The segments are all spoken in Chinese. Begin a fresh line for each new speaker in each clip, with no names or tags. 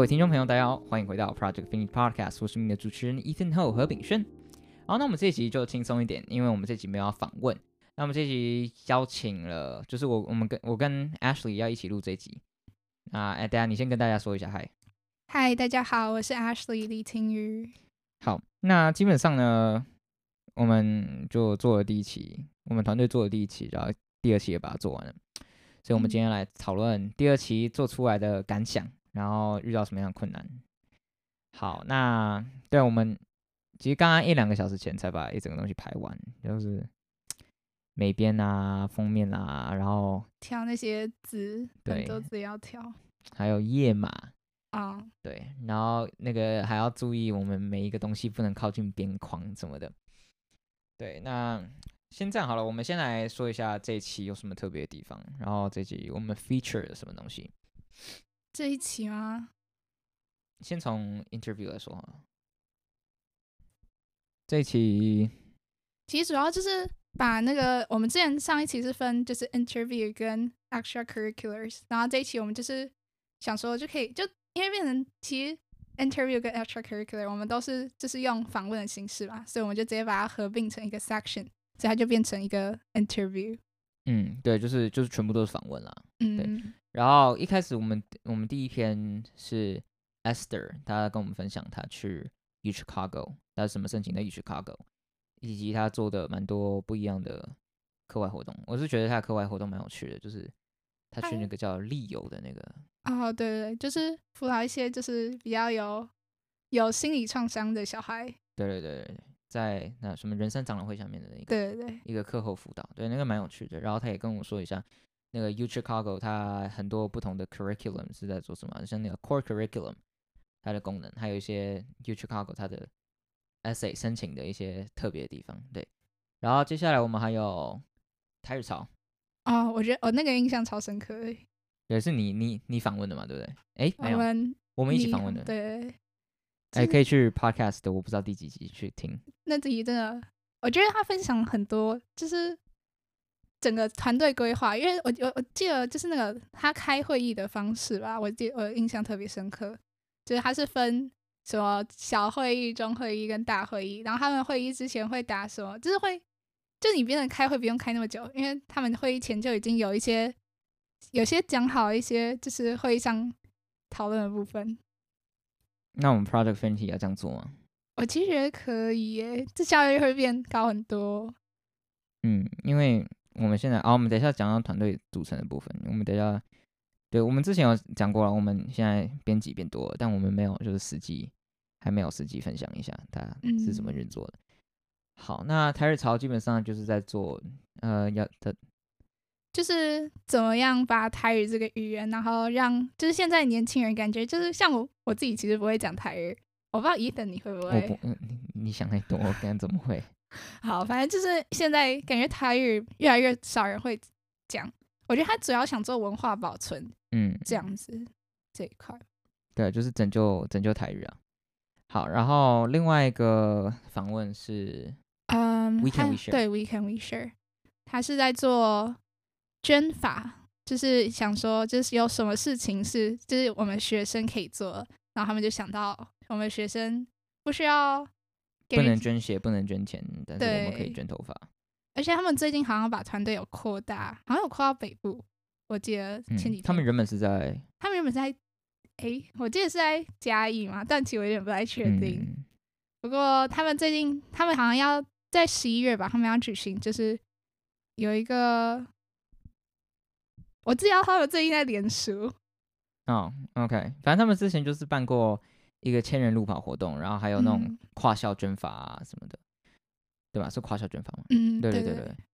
各位听众朋友，大家好，欢迎回到 Project Finish Podcast，我是你的主持人 Ethan Ho 何炳轩。好，那我们这一集就轻松一点，因为我们这集没有要访问。那我们这集邀请了，就是我我们跟我跟 Ashley 要一起录这一集。啊，哎，大家你先跟大家说一下，嗨，
嗨，大家好，我是 Ashley 李廷宇。
好，那基本上呢，我们就做了第一期，我们团队做了第一期，然后第二期也把它做完了。所以，我们今天来讨论第二期做出来的感想，然后遇到什么样的困难。好，那对我们其实刚刚一两个小时前才把一整个东西排完，就是美编啊、封面啊，然后
挑那些字，很多字要挑，
还有页码
啊，
对，然后那个还要注意我们每一个东西不能靠近边框什么的。对，那。先这样好了，我们先来说一下这一期有什么特别的地方，然后这一期我们 feature 了什么东西？
这一期吗？
先从 interview 来说哈。这一期
其实主要就是把那个我们之前上一期是分就是 interview 跟 extracurriculars，然后这一期我们就是想说就可以就因为变成其实 interview 跟 extracurricular 我们都是就是用访问的形式嘛，所以我们就直接把它合并成一个 section。所以它就变成一个 interview。
嗯，对，就是就是全部都是访问啦。
嗯，
对。然后一开始我们我们第一篇是 Esther，她跟我们分享她去 U Chicago，他是什么申请的 U Chicago，以及她做的蛮多不一样的课外活动。我是觉得她的课外活动蛮有趣的，就是她去那个叫利友的那个。
哦，对对对，就是辅导一些就是比较有有心理创伤的小孩。
对对对对。在那什么人生长老会下面的那个，
对对对，
一个课后辅导，对那个蛮有趣的。然后他也跟我说一下，那个 U Chicago 它很多不同的 curriculum 是在做什么，像那个 core curriculum 它的功能，还有一些 U Chicago 它的 essay 申请的一些特别的地方。对，然后接下来我们还有台日潮。
哦，我觉得我、哦、那个印象超深刻诶，
也是你你你访问的嘛，对不对？哎，没有，我们，我们一起访问的，
对。
哎，可以去 podcast 的，我不知道第几集去听。
那集真的，我觉得他分享很多，就是整个团队规划。因为我我我记得就是那个他开会议的方式吧，我记我印象特别深刻，就是他是分什么小会议、中会议跟大会议，然后他们会议之前会打什么，就是会就你别人开会不用开那么久，因为他们会议前就已经有一些有些讲好一些，就是会议上讨论的部分。
那我们 Project Finish 要这样做吗？
我其实觉得可以耶，这效率会变高很多。
嗯，因为我们现在啊，我们等一下讲到团队组成的部分。我们等一下，对，我们之前有讲过了，我们现在编辑变多了，但我们没有就是实际还没有实际分享一下它是怎么运作的。嗯、好，那台日潮基本上就是在做呃要的。
就是怎么样把台语这个语言，然后让就是现在年轻人感觉就是像我我自己其实不会讲台语，我不知道 Ethan 你会不会？
我不，你你想太多，我刚刚怎么会？
好，反正就是现在感觉台语越来越少人会讲，我觉得他主要想做文化保存，
嗯，
这样子这一块。
对，就是拯救拯救台语啊。好，然后另外一个访问是，
嗯
，We Can We Share，
对，We Can We Share，他是在做。捐法就是想说，就是有什么事情是，就是我们学生可以做，然后他们就想到，我们学生不需要，
不能捐血，不能捐钱，但是我们可以捐头发。
而且他们最近好像把团队有扩大，好像有扩到北部，我记得前几天。
嗯，他们原本是在，
他们原本是在，哎，我记得是在嘉义嘛，但其实我有点不太确定。嗯。不过他们最近，他们好像要在十一月吧，他们要举行，就是有一个。我知道他们最近在联署。
哦，OK，反正他们之前就是办过一个千人路跑活动，然后还有那种跨校捐发啊什么的，嗯、对吧？是跨校捐发吗？
嗯，
对对对对。对对对，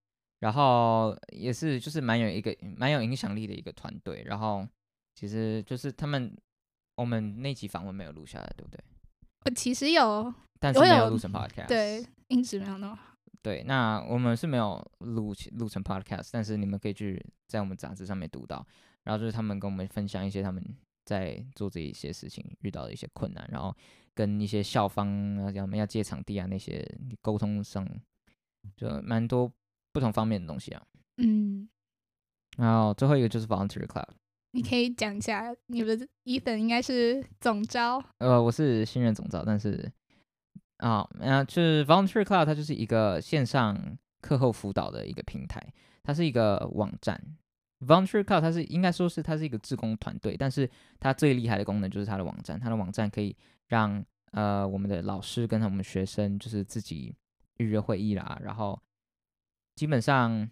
然后也是就是蛮有一个蛮有影响力的一个团队。然后其实就是他们，我们那期访问没有录下来，对不对？
我其实有，
但是没有录成 Podcast。
对，音质没有那么好。
对，那我们是没有录录成 podcast，但是你们可以去在我们杂志上面读到，然后就是他们跟我们分享一些他们在做这一些事情遇到的一些困难，然后跟一些校方啊，要要借场地啊那些沟通上，就蛮多不同方面的东西啊。
嗯，
然后最后一个就是 Voluntary Club。
你可以讲一下，你们 Ethan 应该是总招。
呃，我是新任总招，但是啊，呃，就是 Volunteer Cloud，它就是一个线上课后辅导的一个平台，它是一个网站。Volunteer Cloud 它是应该说是它是一个自工团队，但是它最厉害的功能就是它的网站，它的网站可以让呃我们的老师跟我们学生就是自己预约会议啦，然后基本上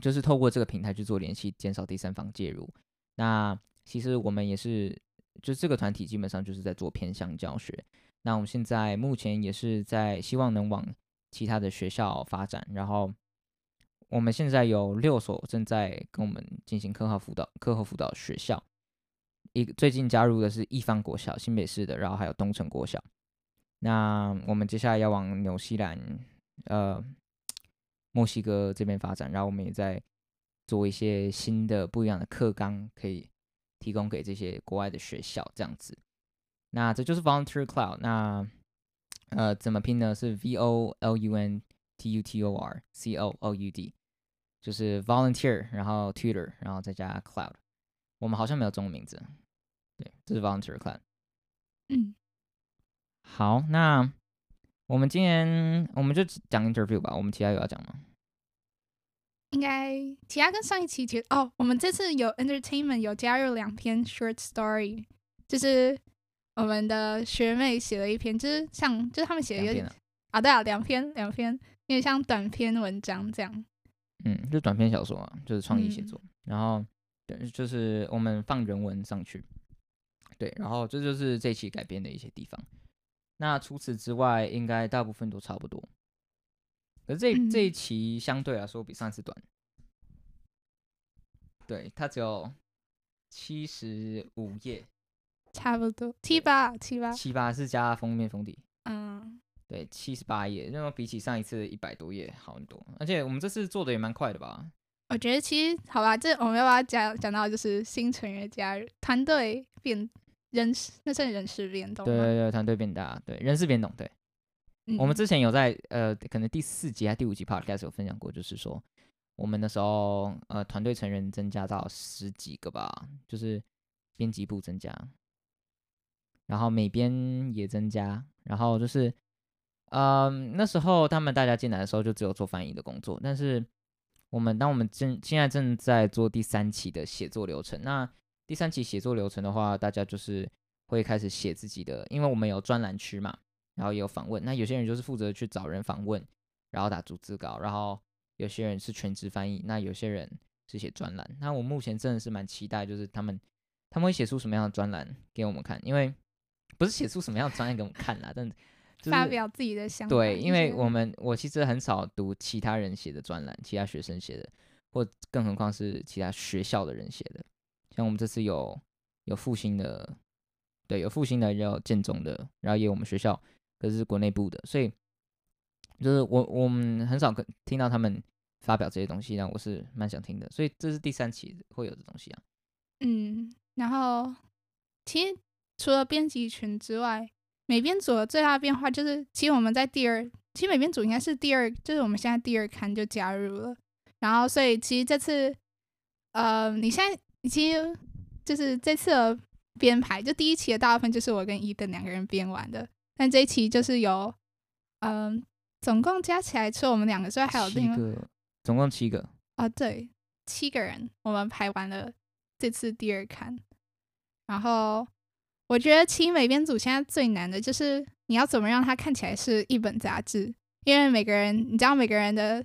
就是透过这个平台去做联系，减少第三方介入。那其实我们也是，就这个团体基本上就是在做偏向教学。那我们现在目前也是在希望能往其他的学校发展，然后。我们现在有六所正在跟我们进行课后辅导、课后辅导学校，一最近加入的是一方国小，新北市的，然后还有东城国小。那我们接下来要往纽西兰、呃，墨西哥这边发展，然后我们也在做一些新的不一样的课纲，可以提供给这些国外的学校，这样子。那这就是 Volunteer Cloud，那呃怎么拼呢？是 V O L U N T U T O R C O O U D。就是 volunteer，然后 tutor，然后再加 cloud。我们好像没有中文名字，对，这是 volunteer cloud。
嗯，
好，那我们今天我们就讲 interview 吧。我们其他有要讲吗？
应该其他跟上一期其实哦，我们这次有 entertainment 有加入两篇 short story，就是我们的学妹写了一篇，就是像就是他们写的有点啊，啊，对啊，两篇两篇，有点像短篇文章这样。
嗯，就短篇小说啊，就是创意写作，嗯、然后对，就是我们放人文上去，对，然后这就是这期改编的一些地方。那除此之外，应该大部分都差不多。可是这、嗯、这一期相对来说比上次短，对，它只有七十五页，
差不多七八七八
七八是加封面封底，
嗯。
对，七十八页，那么比起上一次一百多页好很多，而且我们这次做的也蛮快的吧？
我觉得其实好吧，这我们要把它讲讲到就是新成员加入，团队变人事，那算人事变动。对
对对，团队变大，对人事变动。对，嗯、我们之前有在呃，可能第四集还第五集 podcast 有分享过，就是说我们那时候呃团队成员增加到十几个吧，就是编辑部增加，然后美编也增加，然后就是。嗯，那时候他们大家进来的时候就只有做翻译的工作，但是我们当我们正现在正在做第三期的写作流程，那第三期写作流程的话，大家就是会开始写自己的，因为我们有专栏区嘛，然后也有访问，那有些人就是负责去找人访问，然后打逐字稿，然后有些人是全职翻译，那有些人是写专栏，那我目前真的是蛮期待，就是他们他们会写出什么样的专栏给我们看，因为不是写出什么样的专栏给我们看啦，但。就是、
发表自己的想法。
对，因为我们我其实很少读其他人写的专栏，其他学生写的，或更何况是其他学校的人写的。像我们这次有有复兴的，对，有复兴的，也有建中的，然后也有我们学校，可是是国内部的，所以就是我我们很少跟听到他们发表这些东西，但我是蛮想听的。所以这是第三期会有的东西啊。
嗯，然后其实除了编辑群之外。美编组的最大的变化就是，其实我们在第二，其实美编组应该是第二，就是我们现在第二刊就加入了，然后所以其实这次，呃，你现在你其实就是这次的编排，就第一期的大部分就是我跟伊登两个人编完的，但这一期就是由，嗯、呃，总共加起来除了我们两个之外，还有另外
七个，总共七个。
啊，对，七个人我们排完了这次第二刊，然后。我觉得其实美编组现在最难的就是你要怎么让它看起来是一本杂志，因为每个人你知道每个人的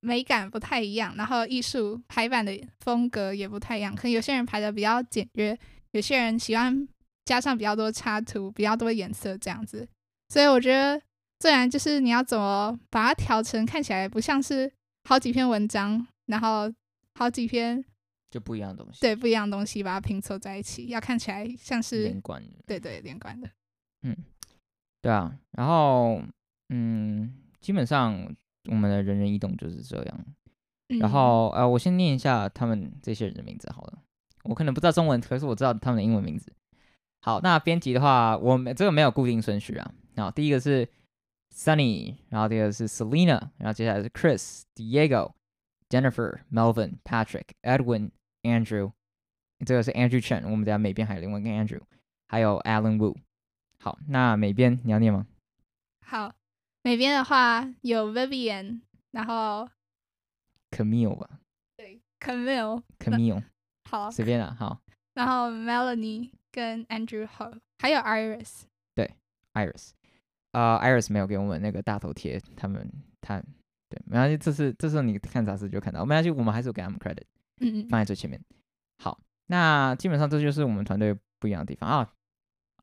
美感不太一样，然后艺术排版的风格也不太一样，可能有些人排的比较简约，有些人喜欢加上比较多插图、比较多颜色这样子，所以我觉得最难就是你要怎么把它调成看起来不像是好几篇文章，然后好几篇。
就不一样的东西，
对，不一样的东西把它拼凑在一起，要看起来像是
连贯的，
对对，连贯的，
嗯，对啊，然后嗯，基本上我们的人人移动就是这样，嗯、然后呃，我先念一下他们这些人的名字好了，我可能不知道中文，可是我知道他们的英文名字。好，那编辑的话，我们这个没有固定顺序啊，好，第一个是 Sunny，然后第二个是 Selina，然后接下来是 Chris、Diego、Jennifer、Melvin、Patrick、Edwin。Andrew、这个是 Andrew Chen，我们等下美编还有另外一个 Andrew，还有 Alan Wu。好，那美编你要念吗？
好，美编的话有 Vivian，然后
Camille 吧？
对，Camille，Camille。好，
随便了。好，
然后 Melanie 跟 Andrew Ho，还有 Iris。
对，Iris。啊、uh,，Iris 没有给我们那个大头贴，他们他对，没关系，这次这次你看杂志就看到，没关系，我们还是有给他们 credit，
嗯嗯，
放在最前面。好，那基本上这就是我们团队不一样的地方啊。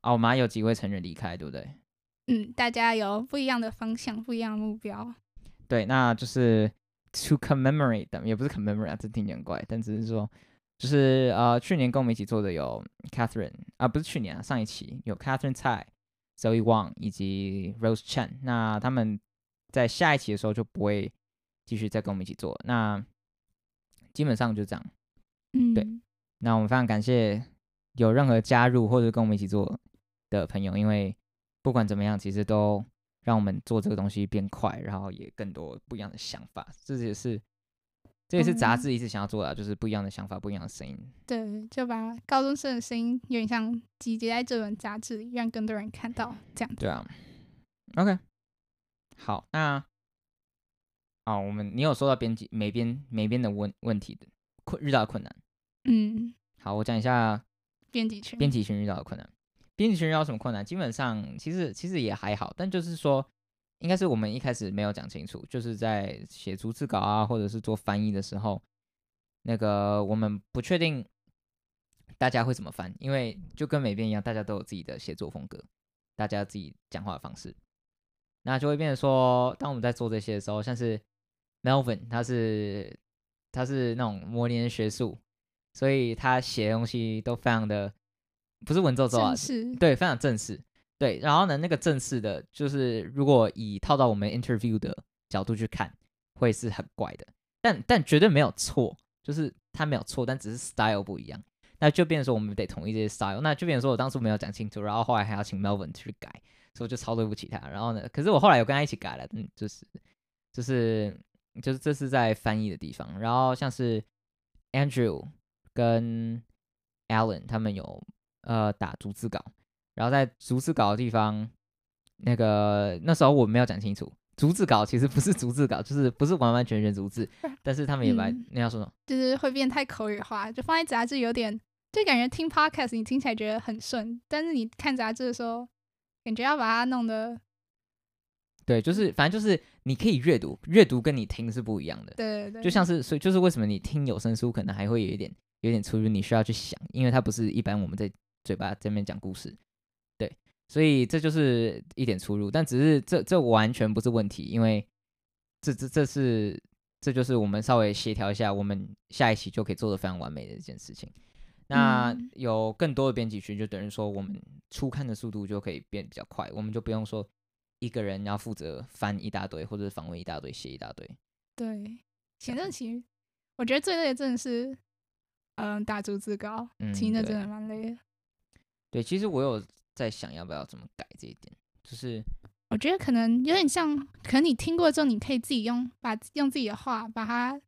啊，我们还有几位成员离开，对不对？
嗯，大家有不一样的方向，不一样的目标。
对，那就是 to commemorate them，也不是 commemorate，这听起来很怪，但只是说，就是呃，去年跟我们一起做的有 Catherine 啊，不是去年啊，上一期有 Catherine 蔡、Zoe Wang 以及 Rose Chen，那他们在下一期的时候就不会继续再跟我们一起做，那基本上就这样。
嗯，
对，那我们非常感谢有任何加入或者跟我们一起做的朋友，因为不管怎么样，其实都让我们做这个东西变快，然后也更多不一样的想法。这也是这也是杂志一直想要做的，嗯，就是不一样的想法，不一样的声音。
对，就把高中生的声音有点像集结在这本杂志里，让更多人看到。这样
对啊。OK，好，那好，我们你有收到编辑美编美编的问问题的困遇到的困难？
嗯，
好，我讲一下
编辑群
编辑群遇到的困难。编辑群遇到什么困难？基本上其实其实也还好，但就是说，应该是我们一开始没有讲清楚，就是在写逐字稿啊，或者是做翻译的时候，那个我们不确定大家会怎么翻，因为就跟美编一样，大家都有自己的写作风格，大家自己讲话的方式，那就会变成说，当我们在做这些的时候，像是 Melvin，他是他是那种模拟学术，所以他写的东西都非常的。不是文绉绉啊，对，非常正式，对。然后呢，那个正式的，就是如果以套到我们 interview 的角度去看，会是很怪的。但但绝对没有错，就是他没有错，但只是 style 不一样。那就变成说我们得统一这些 style。那就变成说我当初没有讲清楚，然后后来还要请 Melvin 去改，所以我就超对不起他。然后呢，可是我后来有跟他一起改了，嗯，就是就是就是这是在翻译的地方。然后像是 Andrew 跟 Alan 他们有。呃，打逐字稿，然后在逐字稿的地方，那个那时候我没有讲清楚，逐字稿其实不是逐字稿，就是不是完完全全逐字，但是他们也把、嗯、那要说什么，
就是会变太口语化，就放在杂志有点，就感觉听 podcast 你听起来觉得很顺，但是你看杂志的时候，感觉要把它弄得，
对，就是反正就是你可以阅读，阅读跟你听是不一样的，
对对对，
就像是所以就是为什么你听有声书可能还会有一点有点出入，你需要去想，因为它不是一般我们在。嘴巴这边讲故事，对，所以这就是一点出入，但只是这这完全不是问题，因为这这这是这就是我们稍微协调一下，我们下一期就可以做的非常完美的一件事情。那有更多的编辑群，就等于说我们初刊的速度就可以变比较快，我们就不用说一个人要负责翻一大堆，或者是访问一大堆，写一大堆。
对，写这期我觉得最累的真的是，嗯，打逐字稿，听着真的蛮累的。
对，其实我有在想要不要怎么改这一点，就是
我觉得可能有点像，可能你听过之后，你可以自己用把用自己的话把它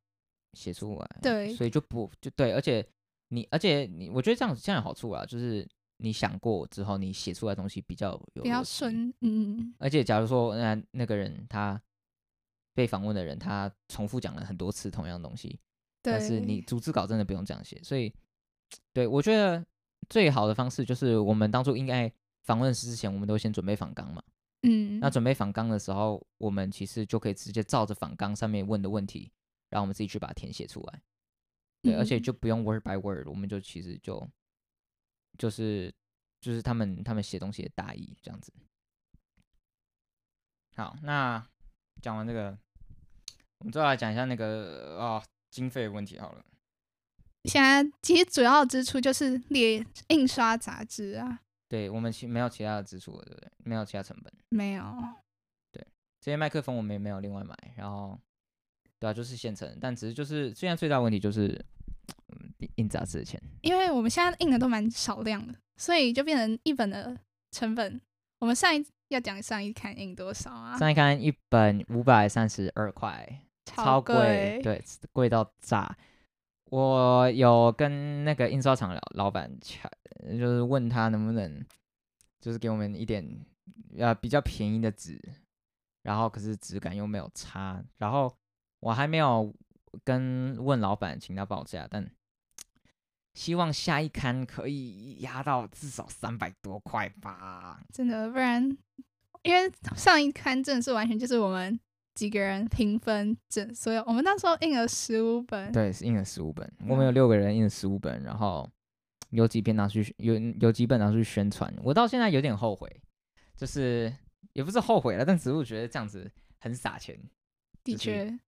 写出来，
对，
所以就不就对，而且你而且你，我觉得这样这样有好处啊，就是你想过之后，你写出来的东西比较有
比较顺，嗯，
而且假如说那那个人他被访问的人他重复讲了很多次同样的东西，但是你逐字稿真的不用这样写，所以对我觉得。最好的方式就是我们当初应该访问之前，我们都先准备访纲嘛。
嗯，
那准备访纲的时候，我们其实就可以直接照着访纲上面问的问题，然后我们自己去把它填写出来。对，而且就不用 word by word，我们就其实就就是就是他们他们写东西的大意这样子。好，那讲完这个，我们最后来讲一下那个啊、哦、经费问题好了。
现在其实主要的支出就是列印刷杂志啊。
对，我们其没有其他的支出了，对不对？没有其他成本。
没有。
对，这些麦克风我们也没有另外买，然后，对啊，就是现成。但只是就是现在最大问题就是，嗯，印杂志的钱。
因为我们现在印的都蛮少量的，所以就变成一本的成本。我们上一要讲上一刊印多少啊？
上一刊一本五百三十二块，超贵，对，贵到炸。我有跟那个印刷厂老老板洽，就是问他能不能，就是给我们一点呃比较便宜的纸，然后可是质感又没有差，然后我还没有跟问老板请他报价，但希望下一刊可以压到至少三百多块吧。
真的，不然因为上一刊真的是完全就是我们。几个人平分整，所以我们那时候印了十五本，
对，是印了十五本。我们有六个人印了十五本，然后有几篇拿去有有几本拿去宣传。我到现在有点后悔，就是也不是后悔了，但只是我觉得这样子很撒钱。
的确，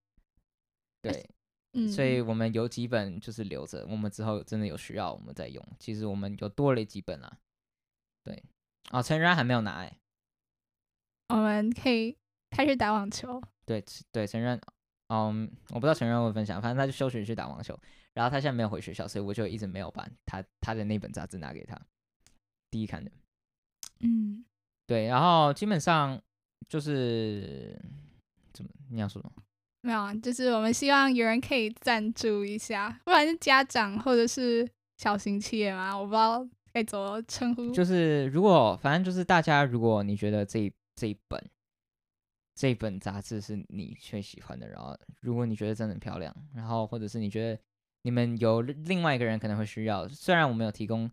对，嗯，所以我们有几本就是留着，我们之后真的有需要我们再用。其实我们有多了几本啊，对，啊，陈然还没有拿哎，
我们可以开始打网球。
对对，陈然，嗯，我不知道陈然会分享，反正他就休学去打网球，然后他现在没有回学校，所以我就一直没有把他他的那本杂志拿给他，第一看的，
嗯，
对，然后基本上就是怎么你要说什么？
没有啊，就是我们希望有人可以赞助一下，不管是家长或者是小型企业嘛，我不知道该怎么称呼。
就是如果反正就是大家，如果你觉得这这一本。这一本杂志是你最喜欢的，然后如果你觉得真的很漂亮，然后或者是你觉得你们有另外一个人可能会需要，虽然我们有提供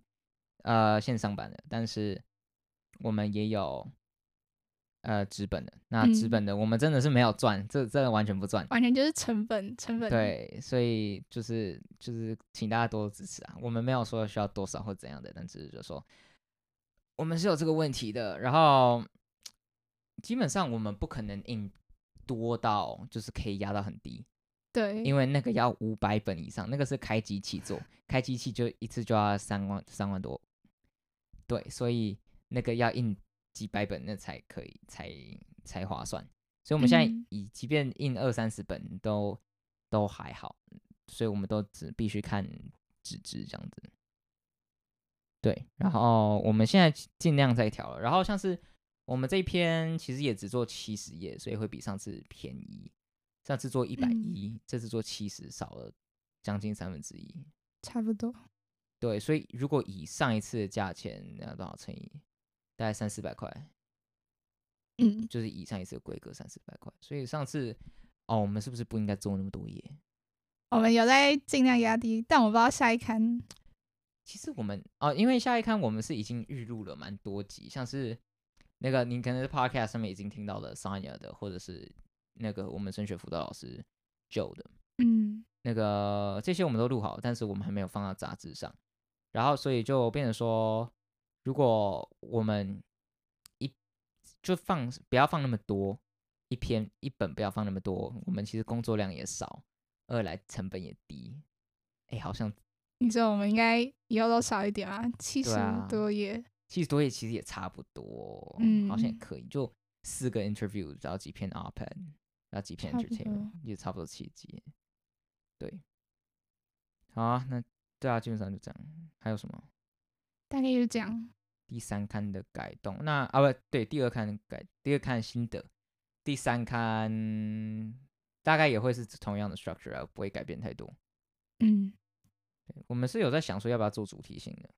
呃线上版的，但是我们也有呃纸本的。那纸本的我们真的是没有赚，嗯、这这个完全不赚，
完全就是成本成本。
对，所以就是就是请大家多多支持啊！我们没有说需要多少或怎样的，但只是就说我们是有这个问题的，然后。基本上我们不可能印多到就是可以压到很低，
对，
因为那个要五百本以上，那个是开机器做，开机器就一次就要三万三万多，对，所以那个要印几百本那才可以才才划算，所以我们现在以即便印二三十本都都还好，所以我们都只必须看纸质这样子，对，然后我们现在尽量在调了，然后像是。我们这一篇其实也只做七十页，所以会比上次便宜。上次做一百一，这次做七十，少了将近三分之一，
差不多。
对，所以如果以上一次的价钱，那多少乘以大概三四百块，
嗯，
就是以上一次的规格三四百块。所以上次哦，我们是不是不应该做那么多页？
我们有在尽量压低，但我不知道下一刊。
其实我们哦，因为下一刊我们是已经预录了蛮多集，像是。那个，你可能是 Podcast 上面已经听到了 Sonya 的，或者是那个我们升学辅导老师 Joe 的，
嗯，
那个这些我们都录好，但是我们还没有放到杂志上，然后所以就变成说，如果我们一就放不要放那么多，一篇一本不要放那么多，我们其实工作量也少，二来成本也低，哎，好像
你知道我们应该以后都少一点啊，七十多页。
七十多页其实也差不多，
嗯，
好像也可以，就四个 interview，然后几篇 op-ed，然后几篇 entertainment，也差不多七集。对，好啊，那对啊，基本上就这样。还有什么？
大概就是这样。
第三刊的改动，那啊不对，第二刊改，第二刊心得，第三刊大概也会是同样的 structure 啊，不会改变太多。
嗯，
我们是有在想说要不要做主题性的。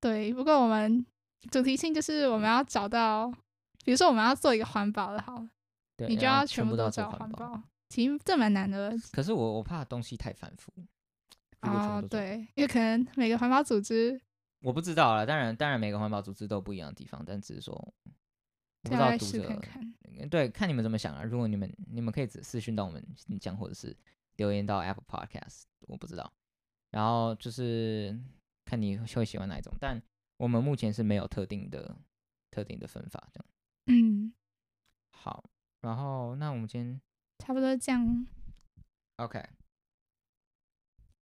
对，不过我们。主题性就是我们要找到，比如说我们要做一个环保的，好，
对，
你就要全部都找环保，其实这蛮难的。
可是我我怕东西太繁复。
哦，对，因为可能每个环保组织，
我不知道啦，当然当然每个环保组织都不一样的地方，但只是说，我不知道读者
对，看
你们怎么想啊。如果你们你们可以私讯到我们讲，或者是留言到 Apple Podcast，我不知道。然后就是看你会喜欢哪一种，但。我们目前是没有特定的、特定的分法，这样。
嗯，
好，然后那我们今天
差不多这样。
OK，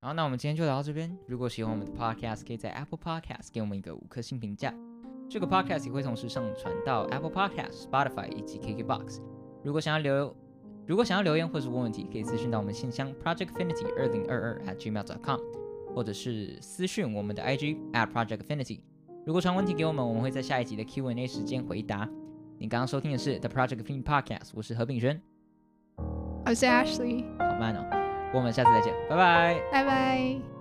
好，那我们今天就聊到这边。如果喜欢我们的 Podcast，可以在 Apple Podcast 给我们一个五颗星评价。这个 Podcast 也会同时上传到 Apple Podcast、Spotify 以及 KKBox。如果想要留，如果想要留言或是问问题，可以私讯到我们信箱 projectfinity 二零二二 at gmail.com，或者是私讯我们的 IG at projectfinity。如果传问题给我们，我们会在下一集的 Q&A 时间回答。你刚刚收听的是 The Project Finity Podcast，我是何炳轩，
我是 Ashley。
好慢哦。我们下次再见，拜拜，
拜拜。